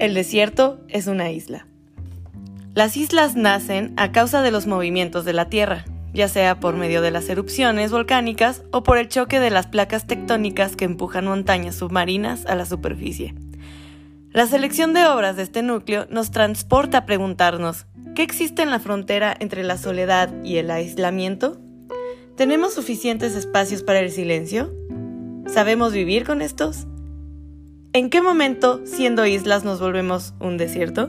El desierto es una isla. Las islas nacen a causa de los movimientos de la Tierra, ya sea por medio de las erupciones volcánicas o por el choque de las placas tectónicas que empujan montañas submarinas a la superficie. La selección de obras de este núcleo nos transporta a preguntarnos, ¿qué existe en la frontera entre la soledad y el aislamiento? ¿Tenemos suficientes espacios para el silencio? ¿Sabemos vivir con estos? ¿En qué momento, siendo islas, nos volvemos un desierto?